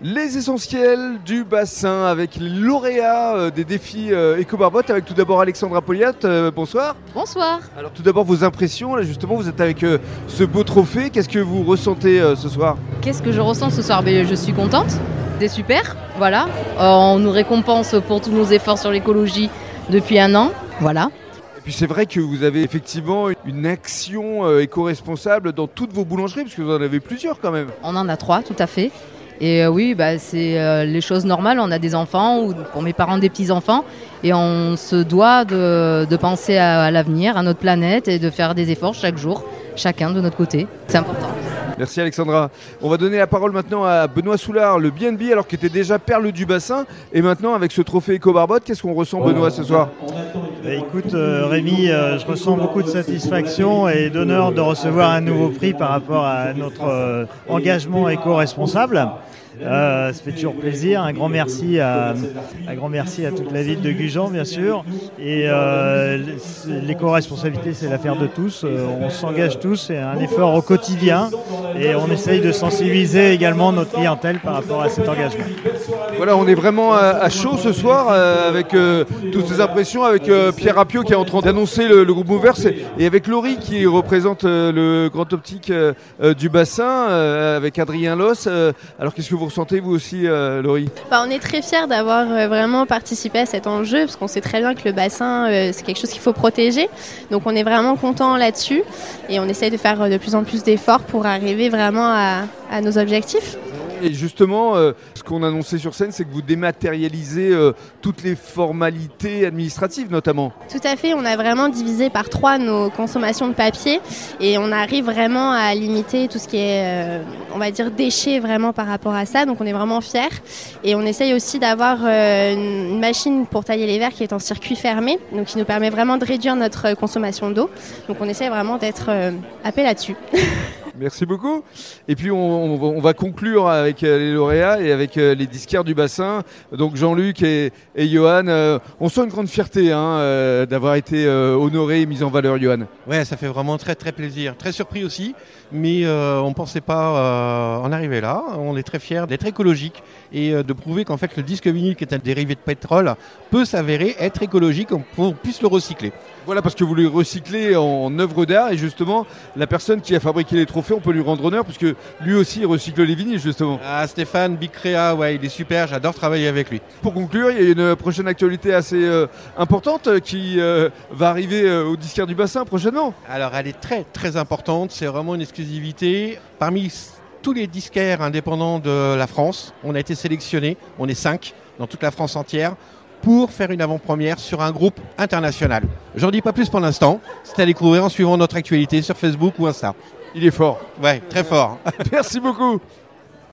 Les essentiels du bassin avec les lauréats euh, des défis euh, Eco-Barbotte avec tout d'abord Alexandra Poliat. euh, bonsoir. Bonsoir. Alors tout d'abord vos impressions. Là justement vous êtes avec ce beau trophée. Qu'est-ce que vous ressentez ce soir? Qu'est-ce que je ressens ce soir? Ben, Je suis contente. C'est super. Voilà. On nous récompense pour tous nos efforts sur l'écologie depuis un an. Voilà. Et puis c'est vrai que vous avez effectivement une action éco-responsable dans toutes vos boulangeries parce que vous en avez plusieurs quand même. On en a trois, tout à fait. Et euh, oui, bah, c'est euh, les choses normales. On a des enfants ou pour mes parents des petits-enfants. Et on se doit de, de penser à, à l'avenir, à notre planète et de faire des efforts chaque jour, chacun de notre côté. C'est important. Merci Alexandra. On va donner la parole maintenant à Benoît Soulard, le BNB, alors qu'il était déjà perle du bassin. Et maintenant, avec ce trophée Eco-Barbotte, qu'est-ce qu'on ressent, Benoît, ce soir écoute, euh, Rémi, euh, je ressens beaucoup de satisfaction et d'honneur de recevoir un nouveau prix par rapport à notre euh, engagement éco-responsable. Euh, ça fait toujours plaisir. Un grand merci à, un grand merci à toute la ville de Gujan, bien sûr. Et euh, l'éco-responsabilité, c'est l'affaire de tous. Euh, on s'engage tous, c'est un effort au quotidien. Et on essaye de sensibiliser également notre clientèle par rapport à cet engagement. Voilà, on est vraiment à, chaud ce soir euh, avec toutes ces impressions, avec Pierre Apio qui est en train d'annoncer le, groupe Movers et, avec Laurie qui représente le grand optique du bassin, avec Adrien Loss. Alors qu'est-ce que vous ressentez vous aussi, euh, Laurie Bah, on est très fiers d'avoir euh, vraiment participé à cet enjeu parce qu'on sait très bien que le bassin, euh, c'est quelque chose qu'il faut protéger. Donc on est vraiment content là-dessus et on essaye de faire de plus en plus d'efforts pour arriver vraiment à nos objectifs. Et justement, euh, ce qu'on annonçait sur scène, c'est que vous dématérialisez euh, toutes les formalités administratives notamment. Tout à fait, on a vraiment divisé par trois nos consommations de papier et on arrive vraiment à limiter tout ce qui est, euh, on va dire, déchets vraiment par rapport à ça. Donc on est vraiment fiers et on essaye aussi d'avoir une machine pour tailler les verres qui est en circuit fermé, donc qui nous permet vraiment de réduire notre consommation d'eau. Donc on essaye vraiment d'être happé là-dessus. Merci beaucoup. Et puis on, on va- on va conclure avec euh, les lauréats et avec euh, les disquaires du bassin. Donc Jean-Luc et, et Johan, euh, on sent une grande fierté hein, d'avoir été honoré et mis en valeur, Johan. Ouais, ça fait vraiment très très plaisir. Très surpris aussi, mais euh, on pensait pas euh, en arriver là. On est très fiers d'être écologique et euh, de prouver qu'en fait le disque vinyle qui est un dérivé de pétrole peut s'avérer être écologique, on puisse le recycler. Voilà, parce que vous le recyclez en œuvre d'art et justement, la personne qui a fabriqué les trophées, on peut lui rendre honneur puisque lui aussi il recycle les vinyles justement. Ah, Stéphane Big Créa, ouais, il est super, j'adore travailler avec lui. Pour conclure, il y a une prochaine actualité assez euh, importante euh, qui euh, va arriver au disquaire du bassin prochainement. Alors elle est très très importante, c'est vraiment une exclusivité. Parmi tous les disquaires indépendants de la France, on a été sélectionnés, on est cinq dans toute la France entière, pour faire une avant-première sur un groupe international. J'en dis pas plus pour l'instant, c'est à découvrir en suivant notre actualité sur Facebook ou Insta. Il est fort. Ouais, très fort. Merci beaucoup.